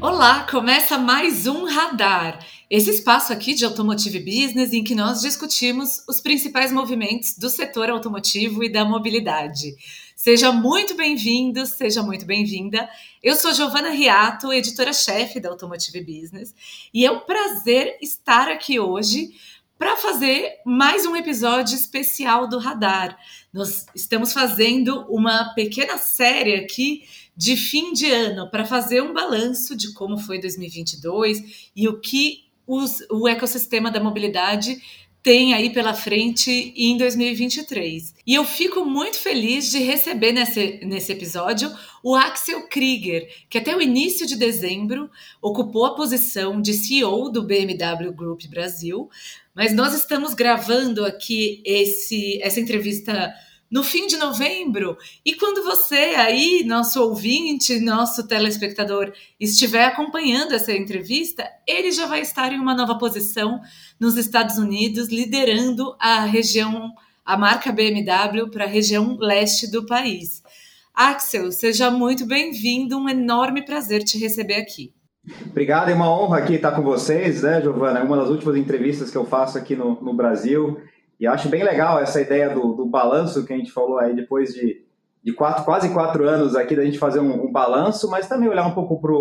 Olá, começa mais um Radar. Esse espaço aqui de Automotive Business em que nós discutimos os principais movimentos do setor automotivo e da mobilidade. Seja muito bem-vindo, seja muito bem-vinda. Eu sou Giovana Riato, editora-chefe da Automotive Business, e é um prazer estar aqui hoje para fazer mais um episódio especial do Radar. Nós estamos fazendo uma pequena série aqui de fim de ano para fazer um balanço de como foi 2022 e o que os, o ecossistema da mobilidade tem aí pela frente em 2023. E eu fico muito feliz de receber nesse, nesse episódio o Axel Krieger, que até o início de dezembro ocupou a posição de CEO do BMW Group Brasil, mas nós estamos gravando aqui esse, essa entrevista no fim de novembro. E quando você aí, nosso ouvinte, nosso telespectador, estiver acompanhando essa entrevista, ele já vai estar em uma nova posição nos Estados Unidos, liderando a região, a marca BMW para a região leste do país. Axel, seja muito bem-vindo, um enorme prazer te receber aqui. Obrigado, é uma honra aqui estar com vocês, né, Giovana? É uma das últimas entrevistas que eu faço aqui no, no Brasil. E acho bem legal essa ideia do, do balanço que a gente falou aí depois de, de quatro, quase quatro anos aqui da gente fazer um, um balanço, mas também olhar um pouco para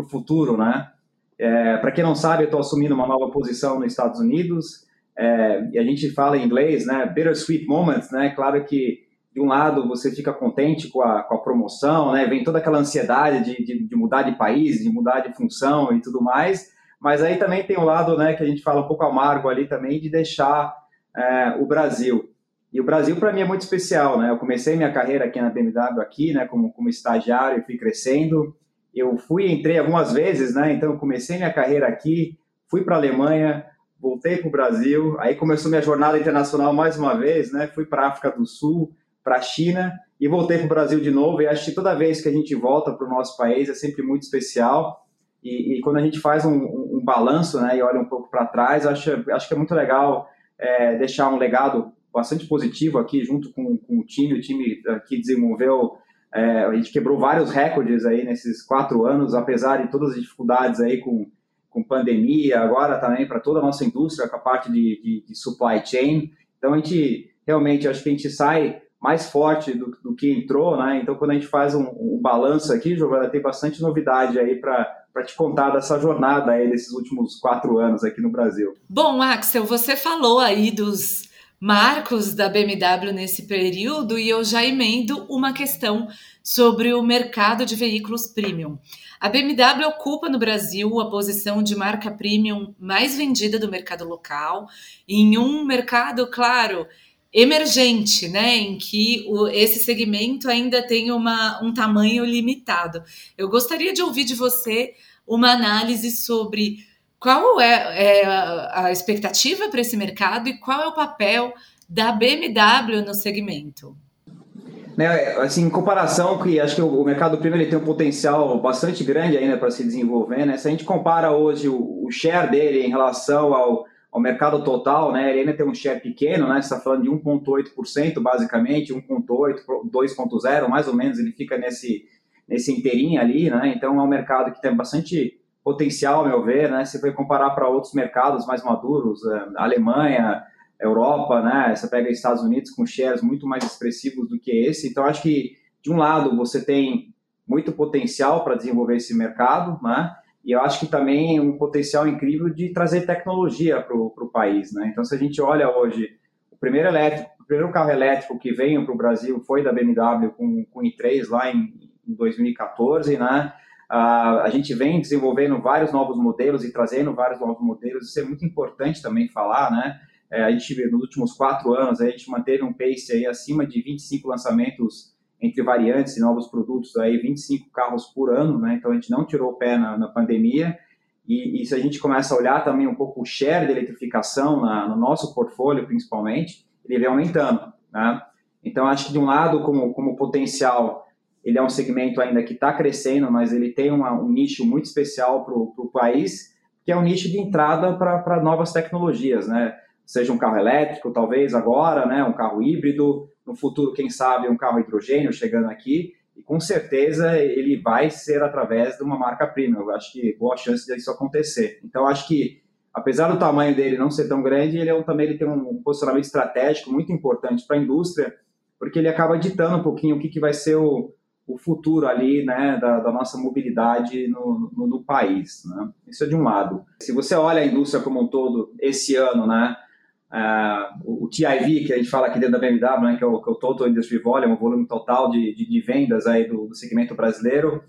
o futuro, né? É, para quem não sabe, eu estou assumindo uma nova posição nos Estados Unidos é, e a gente fala em inglês, né? Bittersweet moments, né? Claro que de um lado você fica contente com a, com a promoção, né? Vem toda aquela ansiedade de, de, de, mudar de país, de mudar de função e tudo mais. Mas aí também tem o um lado, né? Que a gente fala um pouco amargo ali também de deixar é, o Brasil. E o Brasil para mim é muito especial, né? Eu comecei minha carreira aqui na BMW aqui, né? Como, como estagiário, fui crescendo. Eu fui, entrei algumas vezes, né? Então comecei minha carreira aqui, fui para a Alemanha, voltei para o Brasil, aí começou minha jornada internacional mais uma vez, né? Fui para a África do Sul, para a China e voltei para o Brasil de novo. E acho que toda vez que a gente volta para o nosso país é sempre muito especial. E, e quando a gente faz um, um, um, balanço, né? E olha um pouco para trás, acho, acho que é muito legal é, deixar um legado bastante positivo aqui junto com, com o time. O time aqui desenvolveu, é, a gente quebrou vários recordes aí nesses quatro anos, apesar de todas as dificuldades aí com, com pandemia, agora também para toda a nossa indústria, com a parte de, de, de, supply chain. Então a gente realmente acho que a gente sai mais forte do, do que entrou, né? Então quando a gente faz um, um balanço aqui, Giovana, tem bastante novidade aí para para te contar dessa jornada aí desses últimos quatro anos aqui no Brasil. Bom, Axel, você falou aí dos marcos da BMW nesse período e eu já emendo uma questão sobre o mercado de veículos premium. A BMW ocupa no Brasil a posição de marca premium mais vendida do mercado local, em um mercado, claro, emergente, né, em que o, esse segmento ainda tem uma, um tamanho limitado. Eu gostaria de ouvir de você uma análise sobre qual é, é a expectativa para esse mercado e qual é o papel da BMW no segmento. Né, assim, em comparação que acho que o mercado premium ele tem um potencial bastante grande ainda para se desenvolver, né? Se a gente compara hoje o, o share dele em relação ao, ao mercado total, né? Ele ainda tem um share pequeno, né? está falando de 1,8% basicamente, 1,8, 2,0, mais ou menos, ele fica nesse nesse inteirinho ali, né? Então é um mercado que tem bastante potencial, ao meu ver, né? Se for comparar para outros mercados mais maduros, é, Alemanha, Europa, né? Você pega Estados Unidos com shares muito mais expressivos do que esse. Então acho que de um lado você tem muito potencial para desenvolver esse mercado, né? E eu acho que também um potencial incrível de trazer tecnologia para o país, né? Então se a gente olha hoje o primeiro elétrico, o primeiro carro elétrico que veio para o Brasil foi da BMW com, com i3 lá em em 2014, né? Uh, a gente vem desenvolvendo vários novos modelos e trazendo vários novos modelos, isso é muito importante também falar, né? É, a gente, nos últimos quatro anos, a gente manteve um pace aí acima de 25 lançamentos entre variantes e novos produtos, aí 25 carros por ano, né? Então a gente não tirou o pé na, na pandemia. E, e, se a gente começa a olhar também um pouco o share de eletrificação na, no nosso portfólio, principalmente, ele vem aumentando, né? Então acho que de um lado, como, como potencial ele é um segmento ainda que está crescendo, mas ele tem uma, um nicho muito especial para o país, que é um nicho de entrada para novas tecnologias, né? Seja um carro elétrico, talvez agora, né? Um carro híbrido, no futuro, quem sabe, um carro hidrogênio chegando aqui, e com certeza ele vai ser através de uma marca premium. Eu acho que boa chance disso acontecer. Então, acho que apesar do tamanho dele não ser tão grande, ele é um, também ele tem um posicionamento estratégico muito importante para a indústria, porque ele acaba ditando um pouquinho o que, que vai ser o, o futuro ali, né, da, da nossa mobilidade no, no, no, país, né? Isso é de um lado. Se você olha a indústria como um todo, esse ano, né, uh, o, TIV, que a gente fala aqui dentro da BMW, né, que, é o, que é o Total Industry Volume, o volume total de, de, de vendas aí do, do, segmento brasileiro,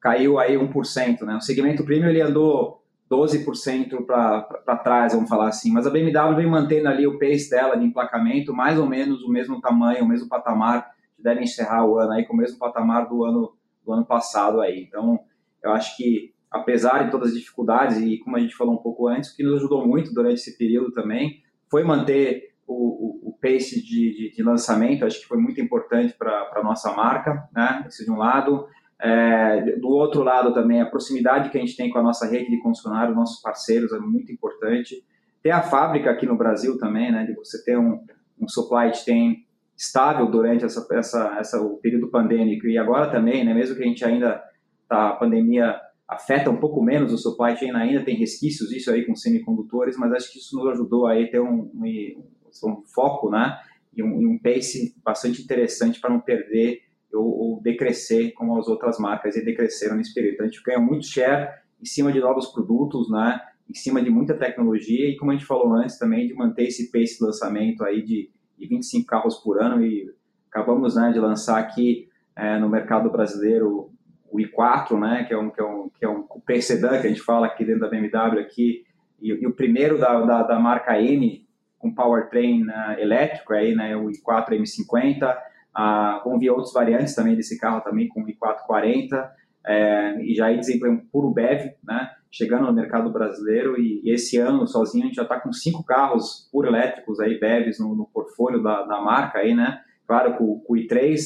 caiu aí 1%, né? O segmento premium, ele andou 12% para trás, vamos falar assim, mas a BMW vem mantendo ali o pace dela de emplacamento, mais ou menos o mesmo tamanho, o mesmo patamar devem encerrar o ano aí com o mesmo patamar do ano, do ano passado aí. Então, eu acho que, apesar de todas as dificuldades, e como a gente falou um pouco antes, o que nos ajudou muito durante esse período também foi manter o, o, o pace de, de, de, lançamento, acho que foi muito importante para a nossa marca, né? Isso de um lado. É, do outro lado também, a proximidade que a gente tem com a nossa rede de concessionários, nossos parceiros, é muito importante. Ter a fábrica aqui no Brasil também, né? De você ter um, um supply chain estável durante essa, essa, essa, o período pandêmico e agora também, né, mesmo que a gente ainda tá, a pandemia afeta um pouco menos o supply chain, ainda tem resquícios isso aí com semicondutores, mas acho que isso nos ajudou aí a ter um, um, um foco, né, e um, um, pace bastante interessante para não perder ou, ou, decrescer como as outras marcas e decresceram nesse período. Então a gente ganha muito share em cima de novos produtos, né, em cima de muita tecnologia e como a gente falou antes também de manter esse pace de lançamento aí de e 25 carros por ano e acabamos né, de lançar aqui é, no mercado brasileiro o i4, né, que é um que é um que é um coupé sedã que a gente fala aqui dentro da BMW aqui e, e o primeiro da, da, da, marca M com powertrain uh, elétrico aí, né, o i4 M50. Uh, vão vir outros variantes também desse carro também com o i440 é, e já aí desempenho puro BEV, né? chegando no mercado brasileiro e, e esse ano sozinho a gente já está com cinco carros puro elétricos aí, BEVs no, no portfólio da, da, marca aí, né? Claro, com, com o i3,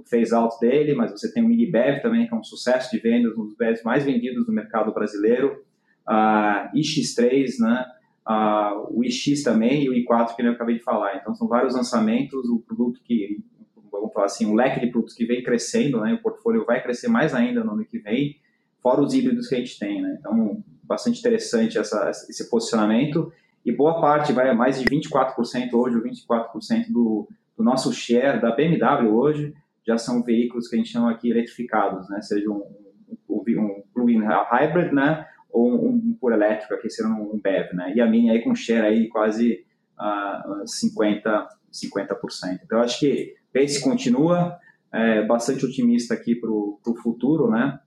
o phase out dele, mas você tem o Mini BEV também, que é um sucesso de vendas, um dos BEVs mais vendidos do mercado brasileiro, uh, iX3, né? Uh, o iX também e o i4 que eu acabei de falar. Então são vários lançamentos, o produto que, vamos falar assim, um leque de produtos que vem crescendo, né? O portfólio vai crescer mais ainda no ano que vem fora os híbridos que a gente tem, né? Então, bastante interessante essa, esse posicionamento. E boa parte, vai mais de 24% hoje, ou 24% do, do nosso share da BMW hoje, já são veículos que a gente chama aqui eletrificados, né? Seja um, um, um plug-in hybrid, né? Ou um, um puro elétrico, aqui sendo um BEV, né? E a minha aí com share aí quase uh, 50%, 50%. Então, acho que pace continua, é, bastante otimista aqui para o futuro, né?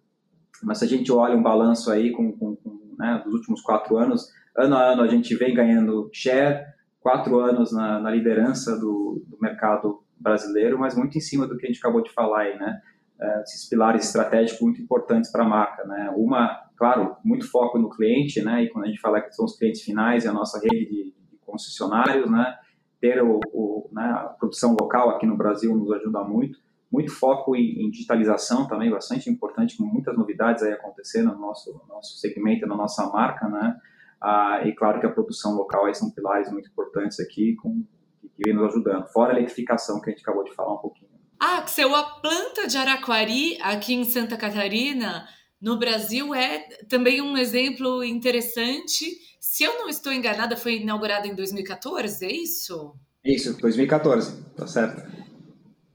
Mas se a gente olha um balanço aí com, com, com né, dos últimos quatro anos, ano a ano a gente vem ganhando share, quatro anos na, na liderança do, do, mercado brasileiro, mas muito em cima do que a gente acabou de falar aí, né? É, esses pilares estratégicos muito importantes para a marca, né? Uma, claro, muito foco no cliente, né? E quando a gente fala que são os clientes finais e a nossa rede de, de concessionários, né? Ter o, o né, a produção local aqui no Brasil nos ajuda muito muito foco em, em, digitalização também, bastante importante, com muitas novidades aí acontecendo no nosso, nosso segmento, na nossa marca, né? Ah, e claro que a produção local aí são pilares muito importantes aqui, com, que vem nos ajudando. Fora a eletrificação, que a gente acabou de falar um pouquinho. Ah, Axel, a planta de Araquari, aqui em Santa Catarina, no Brasil, é também um exemplo interessante. Se eu não estou enganada, foi inaugurada em 2014, é isso? Isso, 2014, tá certo.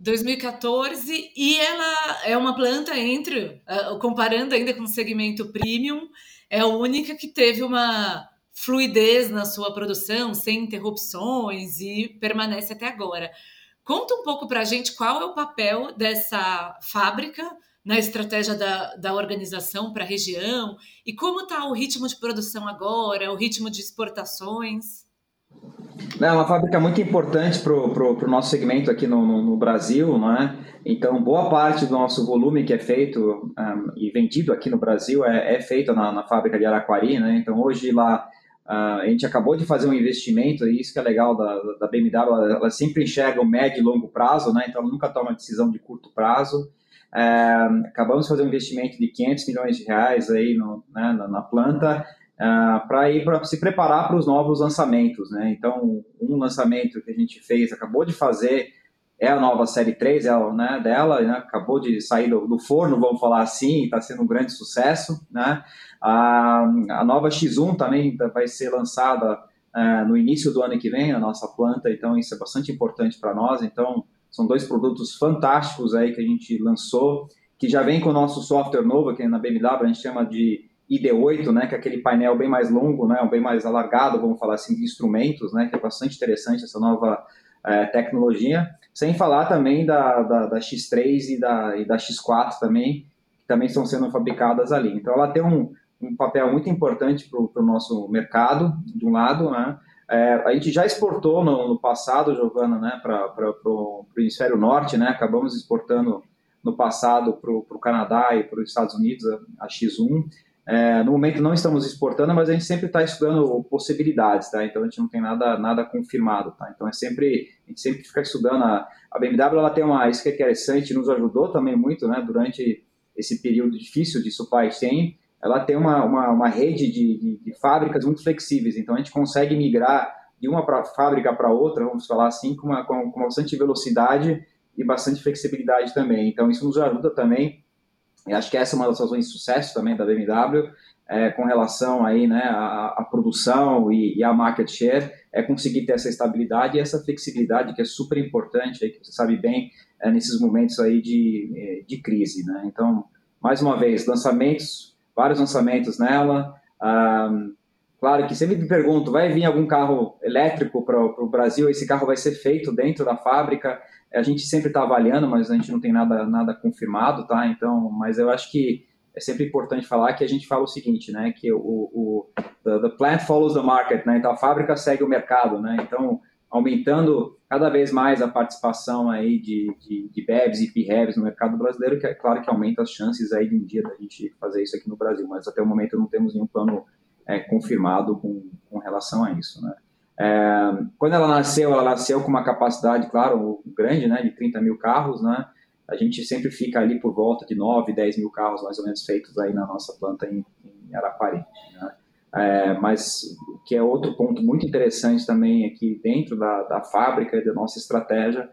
2014 e ela é uma planta entre, uh, comparando ainda com o segmento premium, é a única que teve uma fluidez na sua produção, sem interrupções e permanece até agora. Conta um pouco para a gente qual é o papel dessa fábrica na estratégia da, da organização para a região e como está o ritmo de produção agora, o ritmo de exportações. É uma fábrica muito importante para o nosso segmento aqui no, no, no, Brasil, não é? Então, boa parte do nosso volume que é feito um, e vendido aqui no Brasil é, é feito na, na, fábrica de Araquari, né? Então, hoje lá uh, a gente acabou de fazer um investimento e isso que é legal da, da BMW, ela, ela, sempre enxerga o médio e longo prazo, né? Então, ela nunca toma decisão de curto prazo. É, acabamos de fazer um investimento de 500 milhões de reais aí no, né, na, na, planta uh, para ir para se preparar para os novos lançamentos. Né? Então, um lançamento que a gente fez, acabou de fazer, é a nova série 3 é, né, dela, né, acabou de sair do, do, forno, vamos falar assim, está sendo um grande sucesso. Né? A, a nova X1 também vai ser lançada uh, no início do ano que vem, a nossa planta, então isso é bastante importante para nós. Então, são dois produtos fantásticos aí que a gente lançou, que já vem com o nosso software novo, que na BMW a gente chama de ID8, né, que é aquele painel bem mais longo, né, bem mais alargado, vamos falar assim, de instrumentos, né, que é bastante interessante essa nova é, tecnologia. Sem falar também da, da, da, X3 e da, e da X4 também, que também estão sendo fabricadas ali. Então ela tem um, um papel muito importante para o nosso mercado, de um lado, né, é, a gente já exportou no, no passado, Giovana, né, para o hemisfério norte, né, acabamos exportando no passado para o Canadá e para os Estados Unidos a, a X1. É, no momento não estamos exportando, mas a gente sempre está estudando possibilidades, tá? Então a gente não tem nada, nada confirmado, tá? Então é sempre a gente sempre fica estudando a, a BMW, ela tem uma isso que é interessante, nos ajudou também muito, né? Durante esse período difícil de supply chain, ela tem uma, uma, uma rede de, de, de, fábricas muito flexíveis, então a gente consegue migrar de uma pra, fábrica para outra, vamos falar assim, com, uma, com, com bastante velocidade e bastante flexibilidade também. Então isso nos ajuda também, e acho que essa é uma das razões de sucesso também da BMW, é, com relação aí, né, à, produção e, e à market share, é conseguir ter essa estabilidade e essa flexibilidade que é super importante, aí, que você sabe bem, é, nesses momentos aí de, de crise. Né? Então, mais uma vez, lançamentos vários lançamentos nela. Um, claro que sempre me pergunto, vai vir algum carro elétrico para o Brasil? Esse carro vai ser feito dentro da fábrica? A gente sempre está avaliando, mas a gente não tem nada, nada confirmado, tá? Então, mas eu acho que é sempre importante falar que a gente fala o seguinte, né? Que o, o the, the plant follows the market, né? Então a fábrica segue o mercado, né? Então aumentando cada vez mais a participação aí de, de, de BEVs e PHEVs no mercado brasileiro, que é claro que aumenta as chances aí de um dia da gente fazer isso aqui no Brasil, mas até o momento não temos nenhum plano é, confirmado com, com relação a isso, né. É, quando ela nasceu, ela nasceu com uma capacidade, claro, grande, né, de 30 mil carros, né, a gente sempre fica ali por volta de 9, 10 mil carros mais ou menos feitos aí na nossa planta em, em Arapari, né. É, mas que é outro ponto muito interessante também aqui dentro da, da fábrica e da nossa estratégia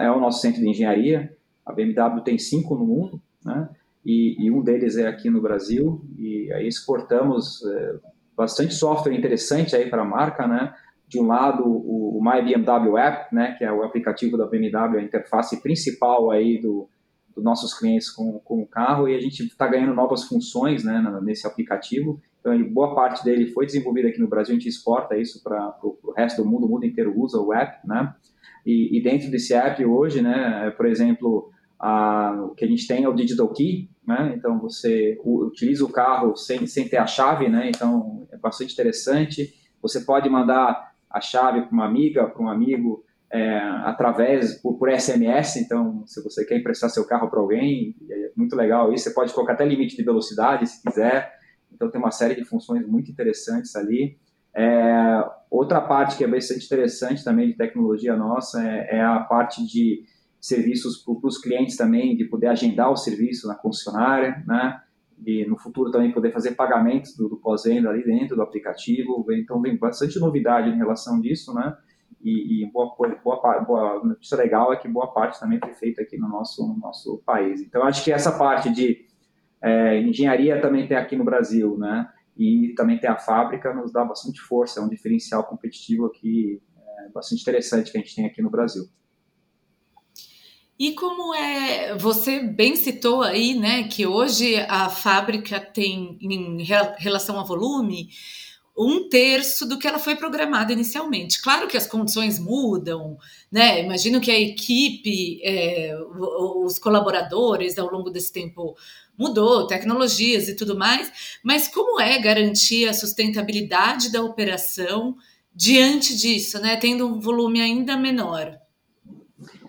é o nosso centro de engenharia. A BMW tem cinco no mundo, né? E, e um deles é aqui no Brasil. E aí exportamos é, bastante software interessante aí para a marca, né? De um lado o, o My BMW App, né? Que é o aplicativo da BMW, a interface principal aí do, dos nossos clientes com, com o carro. E a gente está ganhando novas funções, né? Nesse aplicativo então, boa parte dele foi desenvolvido aqui no Brasil, a gente exporta isso para o resto do mundo, o mundo inteiro usa o app, né? E, e dentro desse app hoje, né, por exemplo, a, o que a gente tem é o Digital Key, né? Então, você utiliza o carro sem, sem ter a chave, né? Então, é bastante interessante. Você pode mandar a chave para uma amiga, para um amigo, é, através, por, por, SMS, então, se você quer emprestar seu carro para alguém, é muito legal isso. Você pode colocar até limite de velocidade, se quiser. Então tem uma série de funções muito interessantes ali. É, outra parte que é bastante interessante também de tecnologia nossa é, é a parte de serviços para os clientes também, de poder agendar o serviço na concessionária, né? E no futuro também poder fazer pagamentos do, do pós-venda ali dentro do aplicativo. Então vem bastante novidade em relação disso, né? E, e boa, boa, boa notícia legal é que boa parte também foi feita aqui no nosso, no nosso país. Então acho que essa parte de é, engenharia também tem aqui no Brasil, né? E também tem a fábrica, nos dá bastante força, é um diferencial competitivo aqui é, bastante interessante que a gente tem aqui no Brasil. E como é, você bem citou aí, né, que hoje a fábrica tem, em relação a volume, um terço do que ela foi programada inicialmente. Claro que as condições mudam, né? Imagino que a equipe, é, os colaboradores ao longo desse tempo mudou, tecnologias e tudo mais, mas como é garantir a sustentabilidade da operação diante disso, né? Tendo um volume ainda menor?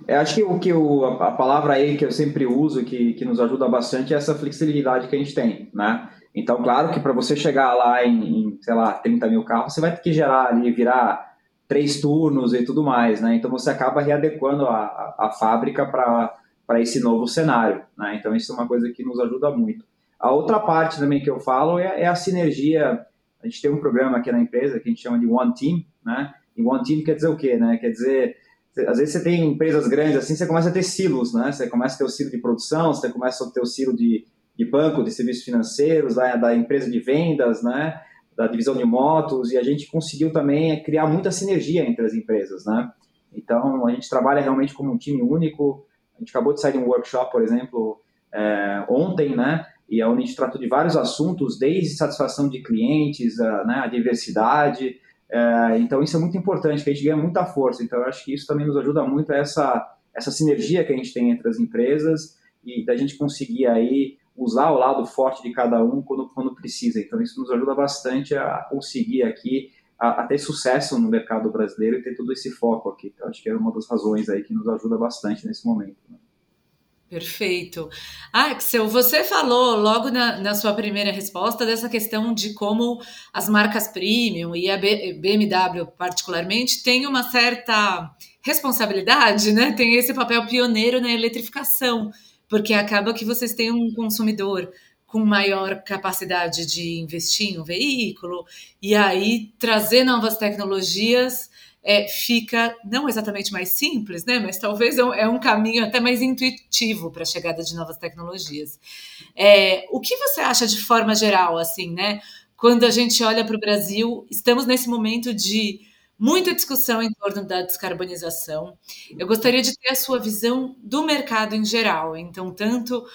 Eu acho que o que o, a palavra aí que eu sempre uso, que, que nos ajuda bastante, é essa flexibilidade que a gente tem, né? Então, claro que para você chegar lá em, em, sei lá, 30 mil carros, você vai ter que gerar ali, virar três turnos e tudo mais, né? Então você acaba readequando a, a, a fábrica para esse novo cenário. Né? Então, isso é uma coisa que nos ajuda muito. A outra parte também que eu falo é, é, a sinergia. A gente tem um programa aqui na empresa que a gente chama de One Team, né? E One Team quer dizer o quê, né? Quer dizer, às vezes você tem empresas grandes assim, você começa a ter silos, né? Você começa a ter o silo de produção, você começa a ter o silo de, de banco, de serviços financeiros, da, da empresa de vendas, né? Da divisão de motos, e a gente conseguiu também criar muita sinergia entre as empresas, né? Então, a gente trabalha realmente como um time único. A gente acabou de sair de um workshop, por exemplo, é, ontem, né? E é onde a gente tratou de vários assuntos, desde satisfação de clientes, a, né, a diversidade. É, então, isso é muito importante, que a gente ganha muita força. Então, eu acho que isso também nos ajuda muito a essa, essa sinergia que a gente tem entre as empresas e da gente conseguir aí usar o lado forte de cada um quando, quando precisa. Então, isso nos ajuda bastante a conseguir aqui a, ter sucesso no mercado brasileiro e ter todo esse foco aqui. Então, acho que é uma das razões aí que nos ajuda bastante nesse momento. Perfeito. Axel, você falou logo na, na, sua primeira resposta dessa questão de como as marcas premium e a BMW particularmente têm uma certa responsabilidade, né? Tem esse papel pioneiro na eletrificação, porque acaba que vocês têm um consumidor com maior capacidade de investir em um veículo, e aí trazer novas tecnologias é, fica não exatamente mais simples, né? Mas talvez é um, é caminho até mais intuitivo para a chegada de novas tecnologias. É, o que você acha de forma geral, assim, né? Quando a gente olha para o Brasil, estamos nesse momento de muita discussão em torno da descarbonização. Eu gostaria de ter a sua visão do mercado em geral. Então, tanto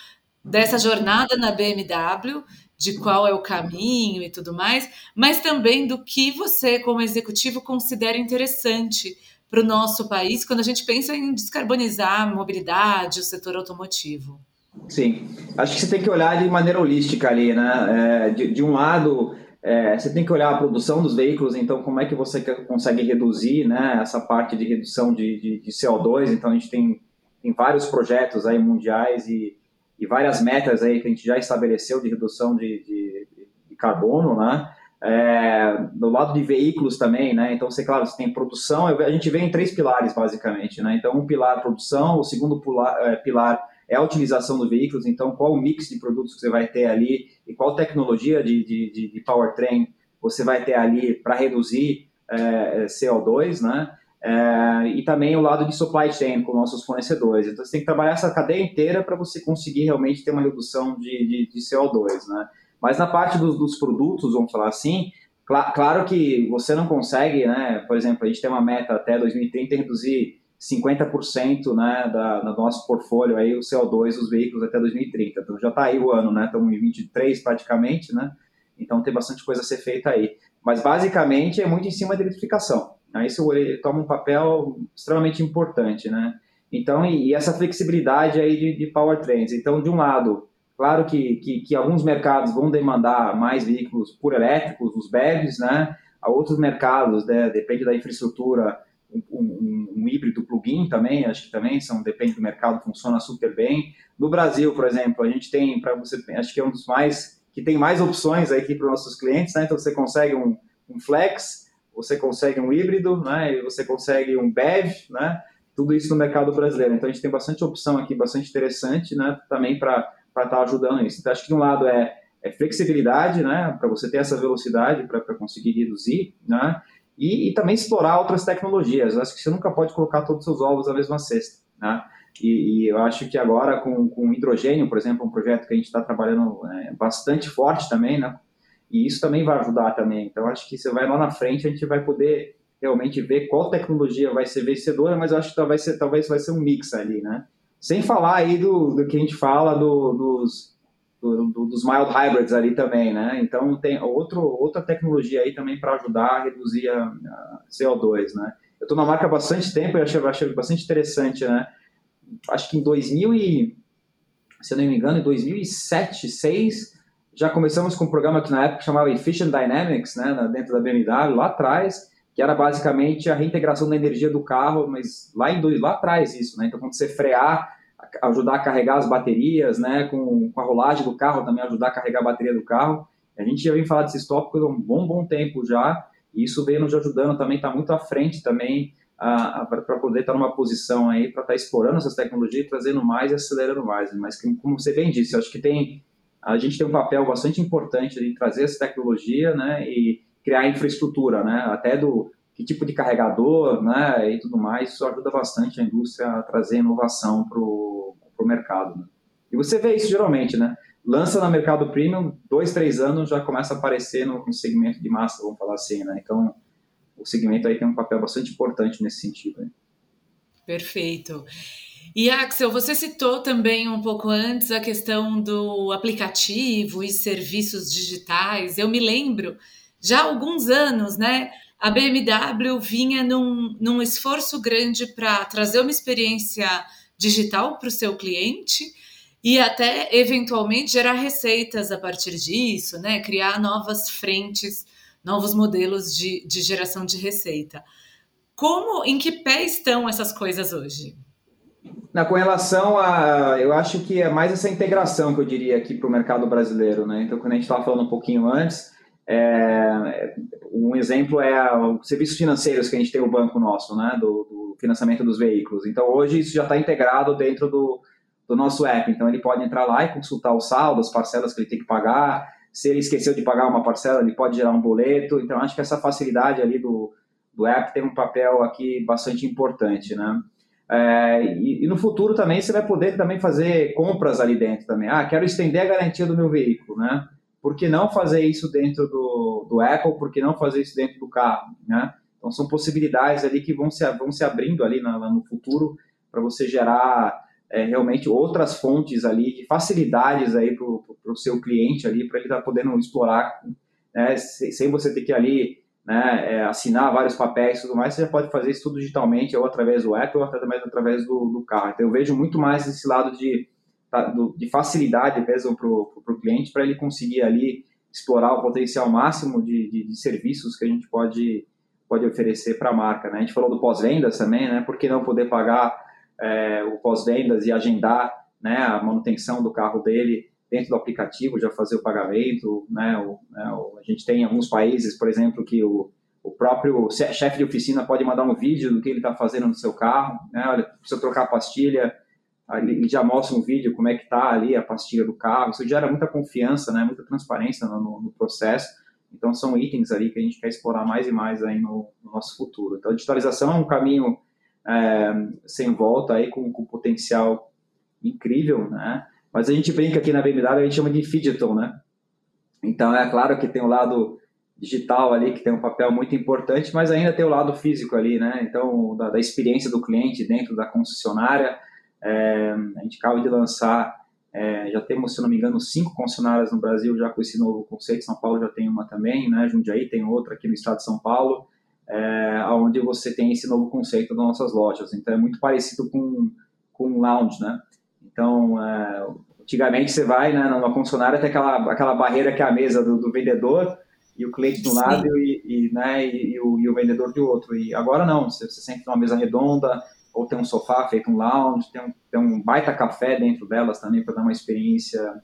dessa jornada na BMW, de qual é o caminho e tudo mais, mas também do que você, como executivo, considera interessante para o nosso país quando a gente pensa em descarbonizar a mobilidade, o setor automotivo. Sim, acho que você tem que olhar de maneira holística ali, né? É, de, de, um lado, é, você tem que olhar a produção dos veículos, então como é que você consegue reduzir né, essa parte de redução de, de, de CO2, então a gente tem, tem vários projetos aí mundiais e e várias metas aí que a gente já estabeleceu de redução de, de, de carbono, né? É, do lado de veículos também, né? Então, você, claro, você tem produção, a gente vê em três pilares, basicamente, né? Então, um pilar é produção, o segundo pilar, é, pilar é a utilização dos veículos, então, qual o mix de produtos que você vai ter ali e qual tecnologia de, de, de powertrain você vai ter ali para reduzir é, CO2, né? É, e também o lado de supply chain com nossos fornecedores. Então, você tem que trabalhar essa cadeia inteira para você conseguir realmente ter uma redução de, de, de CO2, né? Mas na parte dos, dos produtos, vamos falar assim, cl claro que você não consegue, né? Por exemplo, a gente tem uma meta até 2030 reduzir 50% né, da, do nosso portfólio aí, o CO2 dos veículos até 2030. Então já está aí o ano, né? Estamos em 23 praticamente, né? Então tem bastante coisa a ser feita aí. Mas basicamente é muito em cima da eletrificação. Né? Isso ele toma um papel extremamente importante, né? Então, e, e essa flexibilidade aí de, de powertrains. Então, de um lado, claro que, que, que, alguns mercados vão demandar mais veículos por elétricos, os BEVs, né? A outros mercados, né? depende da infraestrutura, um, um, um, híbrido plug-in também, acho que também são, depende do mercado, funciona super bem. No Brasil, por exemplo, a gente tem, para você, acho que é um dos mais, que tem mais opções aqui para os nossos clientes, né? Então, você consegue um, um flex, você consegue um híbrido, né? E você consegue um BEV, né? Tudo isso no mercado brasileiro. Então a gente tem bastante opção aqui, bastante interessante, né? Também para estar tá ajudando isso. Então acho que de um lado é, é flexibilidade, né? Para você ter essa velocidade para conseguir reduzir, né? E, e, também explorar outras tecnologias. acho que você nunca pode colocar todos os seus ovos na mesma cesta, né? E, e, eu acho que agora com, com hidrogênio, por exemplo, um projeto que a gente está trabalhando é, bastante forte também, né? E isso também vai ajudar também. Então, acho que você vai lá na frente, a gente vai poder realmente ver qual tecnologia vai ser vencedora, mas eu acho que talvez, talvez vai ser um mix ali, né? Sem falar aí do, do que a gente fala do, dos, do, do, dos mild hybrids ali também, né? Então, tem outro, outra tecnologia aí também para ajudar a reduzir a, a CO2, né? Eu estou na marca há bastante tempo e achei, achei bastante interessante, né? Acho que em 2000 e, se eu não me engano, em 2007, 2006, já começamos com um programa que na época chamava Efficient Dynamics, né, dentro da BMW, lá atrás, que era basicamente a reintegração da energia do carro, mas lá, em, lá atrás isso, né? Então, quando você frear, ajudar a carregar as baterias, né, com, com a rolagem do carro também ajudar a carregar a bateria do carro. A gente já vem falar desses tópicos há um bom, bom tempo já, e isso veio nos ajudando também, está muito à frente também para poder estar numa posição aí para estar explorando essas tecnologias, trazendo mais e acelerando mais. Mas como você bem disse, eu acho que tem a gente tem um papel bastante importante em trazer essa tecnologia, né, e criar infraestrutura, né, até do que tipo de carregador, né, e tudo mais. Isso ajuda bastante a indústria a trazer inovação para o mercado. Né? E você vê isso geralmente, né? Lança no mercado premium, dois, três anos já começa a aparecer no, no segmento de massa, vamos falar assim, né? Então o segmento aí tem um papel bastante importante nesse sentido. Né? Perfeito. E Axel, você citou também um pouco antes a questão do aplicativo e serviços digitais. Eu me lembro, já há alguns anos, né? A BMW vinha num, num esforço grande para trazer uma experiência digital para o seu cliente e até eventualmente gerar receitas a partir disso, né? Criar novas frentes novos modelos de, de geração de receita. Como, em que pé estão essas coisas hoje? Na, com relação a, eu acho que é mais essa integração que eu diria aqui para o mercado brasileiro, né? Então, quando a gente estava falando um pouquinho antes, é, um exemplo é os serviços financeiros que a gente tem no banco nosso, né? Do, do financiamento dos veículos. Então, hoje isso já está integrado dentro do, do nosso app. Então, ele pode entrar lá e consultar o saldo, as parcelas que ele tem que pagar, se ele esqueceu de pagar uma parcela, ele pode gerar um boleto. Então, acho que essa facilidade ali do, do app tem um papel aqui bastante importante, né? É, e, e, no futuro também você vai poder também fazer compras ali dentro também. Ah, quero estender a garantia do meu veículo, né? Por que não fazer isso dentro do, do Apple? Por que não fazer isso dentro do carro, né? Então são possibilidades ali que vão se, vão se abrindo ali no, futuro para você gerar é, realmente outras fontes ali de facilidades aí para o seu cliente ali, para ele estar tá podendo explorar, né, sem você ter que ali né, é, assinar vários papéis e tudo mais, você já pode fazer isso tudo digitalmente, ou através do app, ou também através do, do carro. Então eu vejo muito mais esse lado de, tá, de facilidade mesmo para o cliente, para ele conseguir ali explorar o potencial máximo de, de, de serviços que a gente pode, pode oferecer para a marca. Né? A gente falou do pós-vendas também, né? por que não poder pagar é, o pós-vendas e agendar né, a manutenção do carro dele dentro do aplicativo, já fazer o pagamento. Né, o, né, o, a gente tem alguns países, por exemplo, que o, o próprio chefe de oficina pode mandar um vídeo do que ele está fazendo no seu carro. Né, olha, precisa trocar a pastilha, ele já mostra um vídeo como é que está ali a pastilha do carro. Isso gera muita confiança, né, muita transparência no, no, no processo. Então, são itens ali que a gente quer explorar mais e mais aí no, no nosso futuro. Então, a digitalização é um caminho é, sem volta aí com, com potencial incrível, né? Mas a gente brinca aqui na BMW, a gente chama de digital, né? Então é claro que tem o lado digital ali que tem um papel muito importante, mas ainda tem o lado físico ali, né? Então da, da experiência do cliente dentro da concessionária, é, a gente acaba de lançar, é, já temos, se não me engano, cinco concessionárias no Brasil já com esse novo conceito. São Paulo já tem uma também, né? Jundiaí tem outra aqui no estado de São Paulo é, onde você tem esse novo conceito das nossas lojas. Então, é muito parecido com, com um lounge, né? Então, é, antigamente você vai né, numa concessionária, tem aquela, aquela barreira que é a mesa do, do vendedor e o cliente de um lado e, e, né, e, e, o, e, o, vendedor de outro. E agora não, você, você sente numa mesa redonda, ou tem um sofá feito um lounge, tem um, tem um baita café dentro delas também para dar uma experiência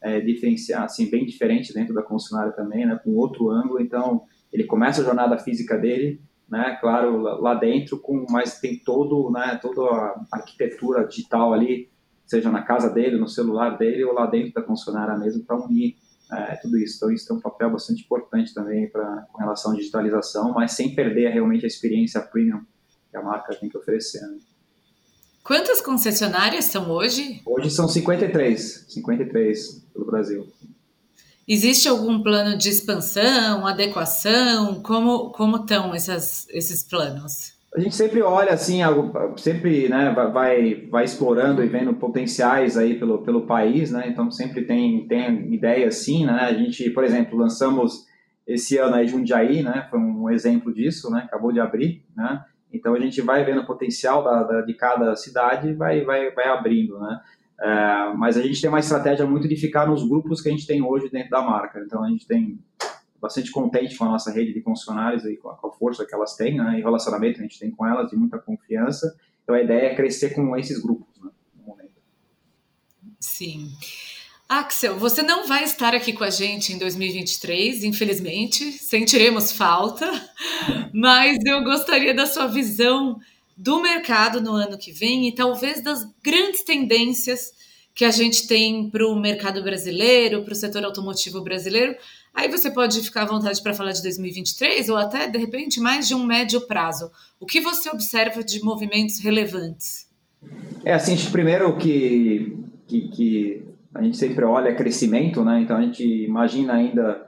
é, diferenciar, assim, bem diferente dentro da concessionária também, né, com outro ângulo. Então, ele começa a jornada física dele, né, claro, lá dentro, com, mas tem todo, né, toda a arquitetura digital ali, seja na casa dele, no celular dele ou lá dentro da funcionária mesmo, para unir é, tudo isso. Então, isso tem um papel bastante importante também pra, com relação à digitalização, mas sem perder realmente a experiência premium que a marca tem que oferecer. Né? Quantas concessionárias são hoje? Hoje são 53, 53 pelo Brasil. Existe algum plano de expansão, adequação? Como, como estão essas, esses planos? A gente sempre olha assim, sempre né, vai, vai explorando e vendo potenciais aí pelo, pelo país, né? Então sempre tem, tem ideia assim, né? A gente, por exemplo, lançamos esse ano aí Jundiaí, né? Foi um exemplo disso, né? Acabou de abrir, né? Então a gente vai vendo o potencial da, da de cada cidade e vai, vai, vai abrindo, né? É, mas a gente tem uma estratégia muito de ficar nos grupos que a gente tem hoje dentro da marca. Então a gente tem bastante contente com a nossa rede de funcionários e com a, com a força que elas têm, né, e relacionamento que a gente tem com elas, de muita confiança. Então a ideia é crescer com esses grupos, né, no momento. Sim. Axel, você não vai estar aqui com a gente em 2023, infelizmente, sentiremos falta, mas eu gostaria da sua visão do mercado no ano que vem e talvez das grandes tendências que a gente tem para o mercado brasileiro, para o setor automotivo brasileiro. Aí você pode ficar à vontade para falar de 2023 ou até, de repente, mais de um médio prazo. O que você observa de movimentos relevantes? É assim, primeiro que, que, que a gente sempre olha crescimento, né? Então a gente imagina ainda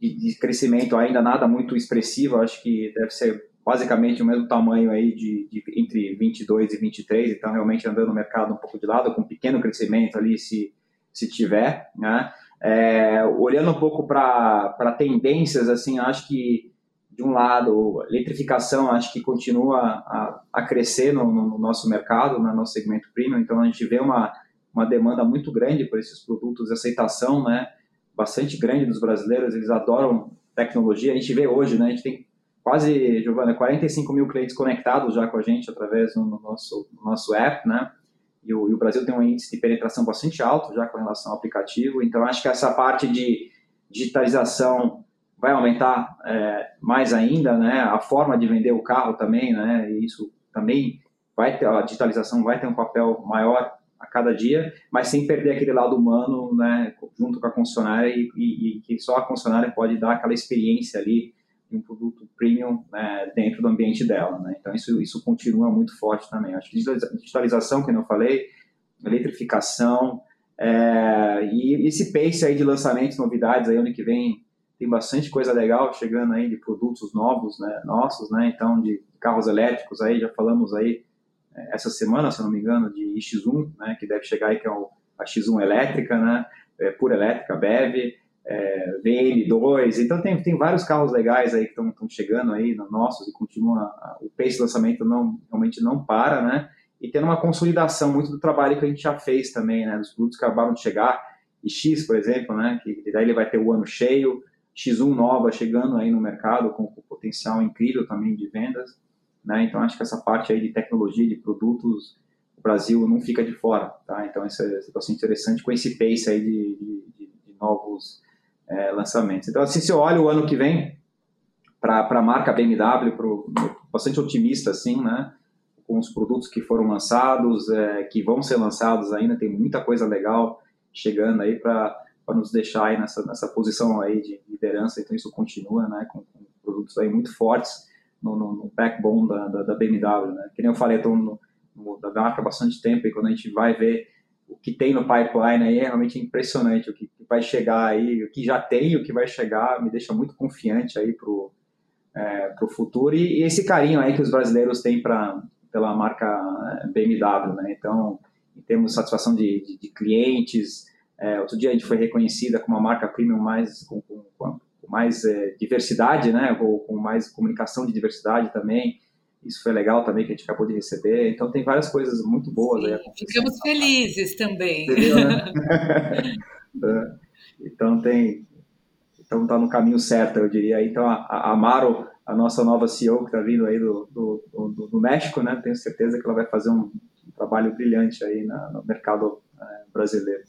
de, de crescimento ainda nada muito expressivo, acho que deve ser basicamente o mesmo tamanho aí de, de, entre 22 e 23, então realmente andando no mercado um pouco de lado, com pequeno crescimento ali se, se tiver, né? É, olhando um pouco para tendências, assim, acho que de um lado, eletrificação acho que continua a, a crescer no, no, nosso mercado, no nosso segmento premium, então a gente vê uma, uma demanda muito grande por esses produtos, aceitação, né, bastante grande dos brasileiros, eles adoram tecnologia, a gente vê hoje, né, a gente tem quase, Giovana, 45 mil clientes conectados já com a gente através do nosso, nosso app, né? E o, e o, Brasil tem um índice de penetração bastante alto já com relação ao aplicativo. Então, acho que essa parte de digitalização vai aumentar é, mais ainda, né? A forma de vender o carro também, né? E isso também vai ter, a digitalização vai ter um papel maior a cada dia, mas sem perder aquele lado humano, né? Junto com a concessionária e, e, e que só a concessionária pode dar aquela experiência ali de um produto premium né, dentro do ambiente dela. Né? Então, isso, isso continua muito forte também. Acho que digitalização, que eu falei, eletrificação, é, e esse pace aí de lançamentos, novidades aí, ano que vem tem bastante coisa legal chegando aí de produtos novos, né, nossos, né, então de carros elétricos aí, já falamos aí é, essa semana, se não me engano, de X1, né, que deve chegar aí, que é a X1 elétrica, né, é, pura elétrica, BEV, é, VM2, então tem, tem vários carros legais aí que estão chegando aí, nossos, e continua, o pace de lançamento não, realmente não para, né, e tendo uma consolidação muito do trabalho que a gente já fez também, né, dos produtos que acabaram de chegar, e X, por exemplo, né, que daí ele vai ter o ano cheio, X1 nova chegando aí no mercado com, com potencial incrível também de vendas, né, então acho que essa parte aí de tecnologia, de produtos, o Brasil não fica de fora, tá, então isso é bastante interessante com esse pace aí de, de, de novos é, lançamentos. Então, assim, se eu olho o ano que vem para a marca BMW, pro, bastante otimista, assim, né? Com os produtos que foram lançados, é, que vão ser lançados ainda, tem muita coisa legal chegando aí para nos deixar aí nessa, nessa posição aí de liderança. Então, isso continua, né? Com, com produtos aí muito fortes no, no, no backbone da, da, da, BMW, né? Que nem eu falei, estou da marca há bastante tempo e quando a gente vai ver o que tem no pipeline aí é realmente impressionante o que vai chegar aí, o que já tem, o que vai chegar, me deixa muito confiante aí pro, é, pro futuro e, e, esse carinho aí que os brasileiros têm pra, pela marca é, BMW, né? Então, em termos de satisfação de, de, de clientes, é, outro dia a gente foi reconhecida como uma marca premium mais com, com, com mais é, diversidade, né? Ou com mais comunicação de diversidade também. Isso foi legal também que a gente acabou de receber. Então tem várias coisas muito boas Sim, aí Ficamos felizes também. Entendeu, né? É. então tem, então tá no caminho certo, eu diria. Então a, a Amaro, a nossa nova CEO que está vindo aí do, do, do, do, México, né? Tenho certeza que ela vai fazer um, um trabalho brilhante aí na, no mercado é, brasileiro.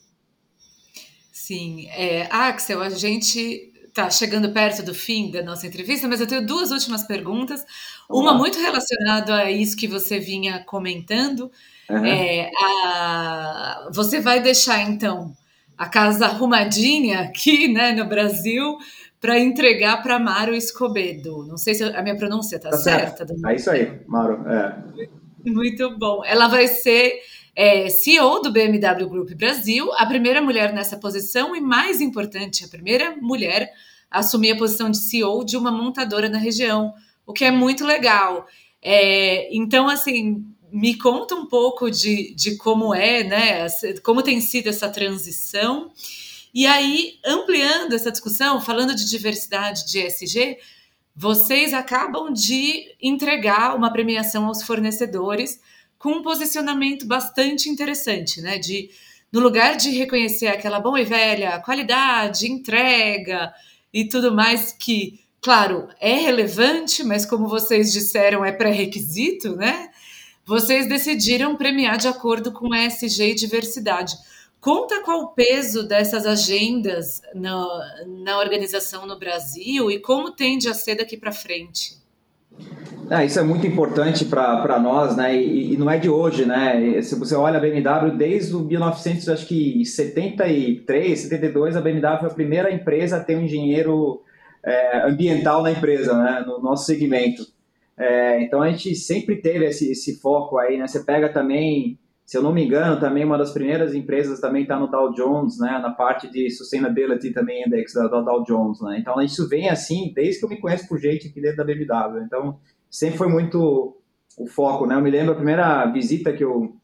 Sim, é, Axel, a gente está chegando perto do fim da nossa entrevista, mas eu tenho duas últimas perguntas. Uma muito relacionada a isso que você vinha comentando. Uhum. É, a, você vai deixar então a casa arrumadinha aqui, né, no Brasil, para entregar para Maro Escobedo. Não sei se a minha pronúncia está tá certa. Certo. É isso aí, Maro. É. Muito bom. Ela vai ser é, CEO do BMW Group Brasil, a primeira mulher nessa posição e, mais importante, a primeira mulher assumir a posição de CEO de uma montadora na região, o que é muito legal. É, então, assim, me conta um pouco de, de como é, né? Como tem sido essa transição. E aí, ampliando essa discussão, falando de diversidade de ESG, vocês acabam de entregar uma premiação aos fornecedores com um posicionamento bastante interessante, né? De no lugar de reconhecer aquela boa e velha qualidade, entrega e tudo mais que, claro, é relevante, mas como vocês disseram, é pré-requisito, né? vocês decidiram premiar de acordo com ESG e diversidade. Conta qual o peso dessas agendas na, na organização no Brasil e como tende a ser daqui para frente. Isso é muito importante para nós, né? E, e, não é de hoje, né? Se você olha a BMW desde o 1973, 72, a BMW foi a primeira empresa a ter um engenheiro é, ambiental na empresa, né? No nosso segmento. É, então a gente sempre teve esse, esse foco aí, né? Você pega também se eu não me engano, também uma das primeiras empresas também está no Dow Jones, né, na parte de Sustainability também Index da, da Dow Jones, né, então isso vem assim desde que eu me conheço por gente aqui dentro da BMW, então sempre foi muito o foco, né, eu me lembro a primeira visita que eu,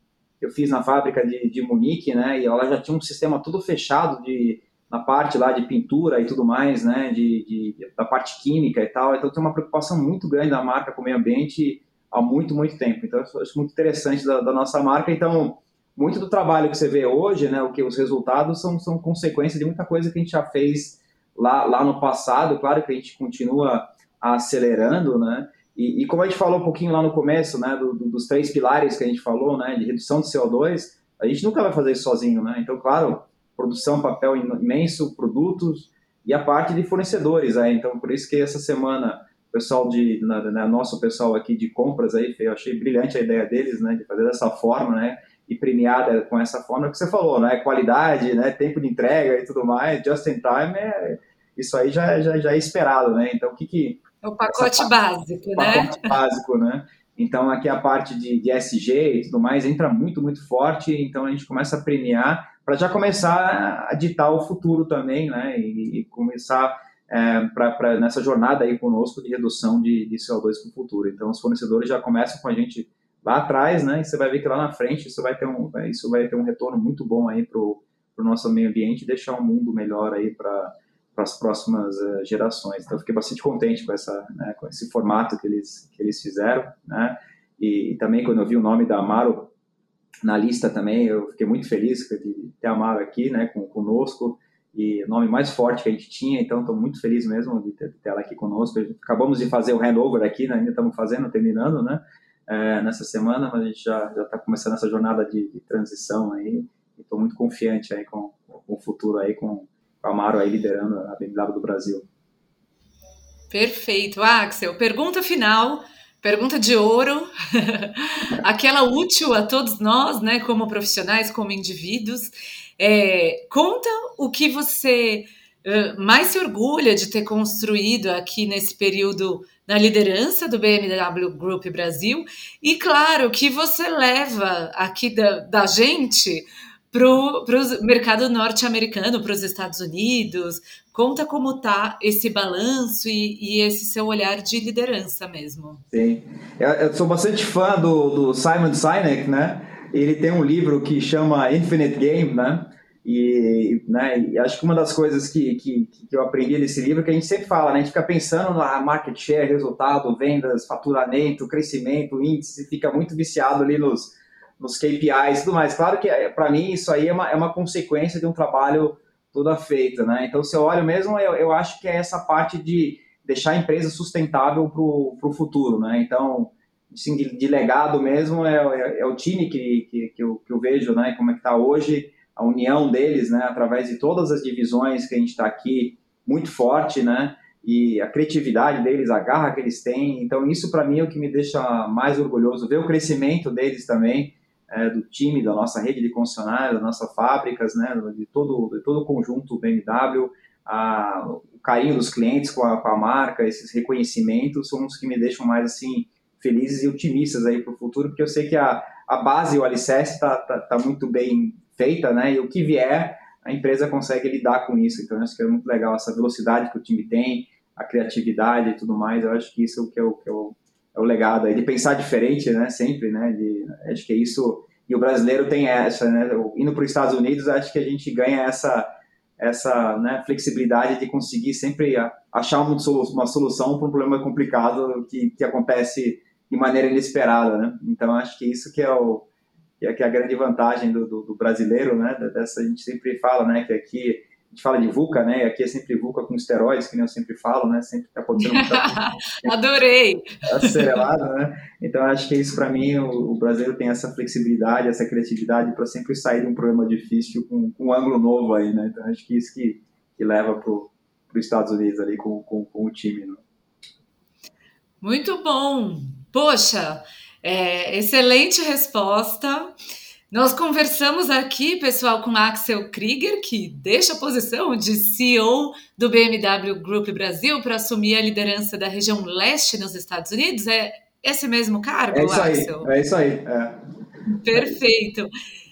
eu fiz na fábrica de, de Munique, né, e ela já tinha um sistema tudo fechado de na parte lá de pintura e tudo mais, né, de, de da parte química e tal, então tem uma preocupação muito grande da marca com o meio ambiente há muito, muito tempo. Então, eu acho muito interessante da, da, nossa marca. Então, muito do trabalho que você vê hoje, né, o que os resultados são, são consequência de muita coisa que a gente já fez lá, lá no passado. Claro que a gente continua acelerando, né? E, e como a gente falou um pouquinho lá no começo, né, do, do, dos três pilares que a gente falou, né, de redução de CO2, a gente nunca vai fazer isso sozinho, né? Então, claro, produção, papel imenso, produtos e a parte de fornecedores, né? Então, por isso que essa semana pessoal de, na, na, nosso pessoal aqui de compras aí, eu achei brilhante a ideia deles, né, de fazer dessa forma, né, e premiada com essa forma que você falou, né, qualidade, né, tempo de entrega e tudo mais, just in time, é, isso aí já, já, já é esperado, né, então o que que... É o pacote essa, básico, o né? pacote básico, né, então aqui a parte de, de SG e tudo mais entra muito, muito forte, então a gente começa a premiar para já começar a ditar o futuro também, né, e, e começar é, pra, nessa jornada aí conosco de redução de, de CO2 para o futuro. Então, os fornecedores já começam com a gente lá atrás, né? E você vai ver que lá na frente isso vai ter um, isso vai ter um retorno muito bom aí para o nosso meio ambiente e deixar um mundo melhor aí para as próximas uh, gerações. Então, fiquei bastante contente com, essa, né, com esse formato que eles, que eles fizeram, né? E, e, também quando eu vi o nome da Amaro na lista também, eu fiquei muito feliz de ter a Amaro aqui, né, com, conosco e o nome mais forte que a gente tinha, então estou muito feliz mesmo de ter, de ter, ela aqui conosco. Acabamos de fazer o handover aqui, né? ainda estamos fazendo, terminando, né? É, nessa semana, mas a gente já está começando essa jornada de, de transição aí, estou muito confiante aí com, com, o futuro aí, com, Amaro aí liderando a BMW do Brasil. Perfeito, Axel. Pergunta final, pergunta de ouro, aquela útil a todos nós, né, como profissionais, como indivíduos. É, conta o que você mais se orgulha de ter construído aqui nesse período na liderança do BMW Group Brasil e, claro, que você leva aqui da, da gente para o mercado norte-americano, para os Estados Unidos. Conta como tá esse balanço e, e, esse seu olhar de liderança mesmo. Sim, eu, eu sou bastante fã do, do Simon Sinek, né? ele tem um livro que chama Infinite Game, né? E, né, e acho que uma das coisas que, que, que eu aprendi nesse livro é que a gente sempre fala, né? A gente fica pensando na market share, resultado, vendas, faturamento, crescimento, índice, fica muito viciado ali nos, nos KPIs e tudo mais. Claro que para mim isso aí é uma, é uma consequência de um trabalho toda feito, né? Então, se eu olho mesmo, eu, eu acho que é essa parte de deixar a empresa sustentável para o futuro, né? Então, assim, de, de legado mesmo é, é, é, o time que, que, que, eu, que eu vejo, né, como é que está hoje, a união deles, né, através de todas as divisões que a gente está aqui, muito forte, né, e a criatividade deles, a garra que eles têm, então isso para mim é o que me deixa mais orgulhoso, ver o crescimento deles também, é, do time, da nossa rede de concessionários, das nossas fábricas, né, de todo, de todo o conjunto BMW, a, o carinho dos clientes com a, com a marca, esses reconhecimentos são os que me deixam mais assim felizes e otimistas aí para o futuro, porque eu sei que a, a base, o alicerce está tá, tá muito bem feita, né? E o que vier, a empresa consegue lidar com isso. Então, eu acho que é muito legal essa velocidade que o time tem, a criatividade e tudo mais. Eu acho que isso é o que é que é o, é o legado aí, de pensar diferente, né? Sempre, né? De, acho que é isso. E o brasileiro tem essa, né? Indo para os Estados Unidos, acho que a gente ganha essa essa né, flexibilidade de conseguir sempre achar uma solução para um problema complicado que, que acontece de maneira inesperada, né? Então acho que isso que é o que é, é a grande vantagem do, do, do, brasileiro, né? Dessa a gente sempre fala, né? Que aqui gente fala de VUCA, né? Aqui é sempre VUCA com esteroides, que nem eu sempre falo, né? Sempre acontecendo muita Adorei! Acelerado, né? Então, acho que isso, para mim, o, o, brasileiro tem essa flexibilidade, essa criatividade para sempre sair de um problema difícil com, com, um ângulo novo aí, né? Então, acho que isso que, que leva para os Estados Unidos ali com, com, com o time, né? Muito bom! Poxa, é, excelente resposta. Nós conversamos aqui, pessoal, com Axel Krieger, que deixa a posição de CEO do BMW Group Brasil para assumir a liderança da região leste nos Estados Unidos. É esse mesmo cargo, é isso Axel? Aí, é isso aí. É. Perfeito.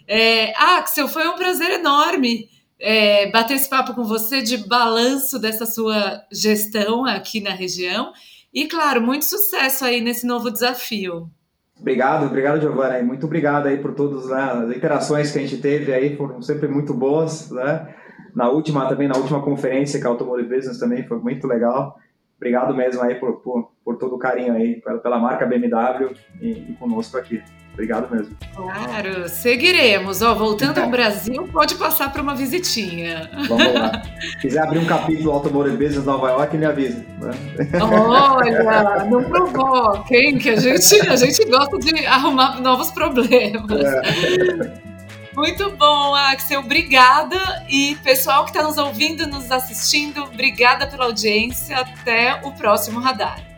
É, Axel, foi um prazer enorme é, bater esse papo com você de balanço dessa sua gestão aqui na região. E, claro, muito sucesso aí nesse novo desafio. Obrigado, obrigado, Giovanna. Muito obrigado aí por todas né, as interações que a gente teve aí, foram sempre muito boas, né? Na última, também na última conferência que a Automotive Business também foi muito legal. Obrigado mesmo aí por, por, por todo o carinho aí, pela, pela marca BMW e, e conosco aqui. Obrigado mesmo. Claro, seguiremos. Ó, voltando ao Brasil, pode passar para uma visitinha. Vamos lá. Se quiser abrir um capítulo Automotive Business Nova York, me avisa. Né? Olha, não provoquem, que a gente, a gente gosta de arrumar novos problemas. É. Muito bom, Axel. Obrigada. E pessoal que está nos ouvindo, nos assistindo, obrigada pela audiência. Até o próximo radar.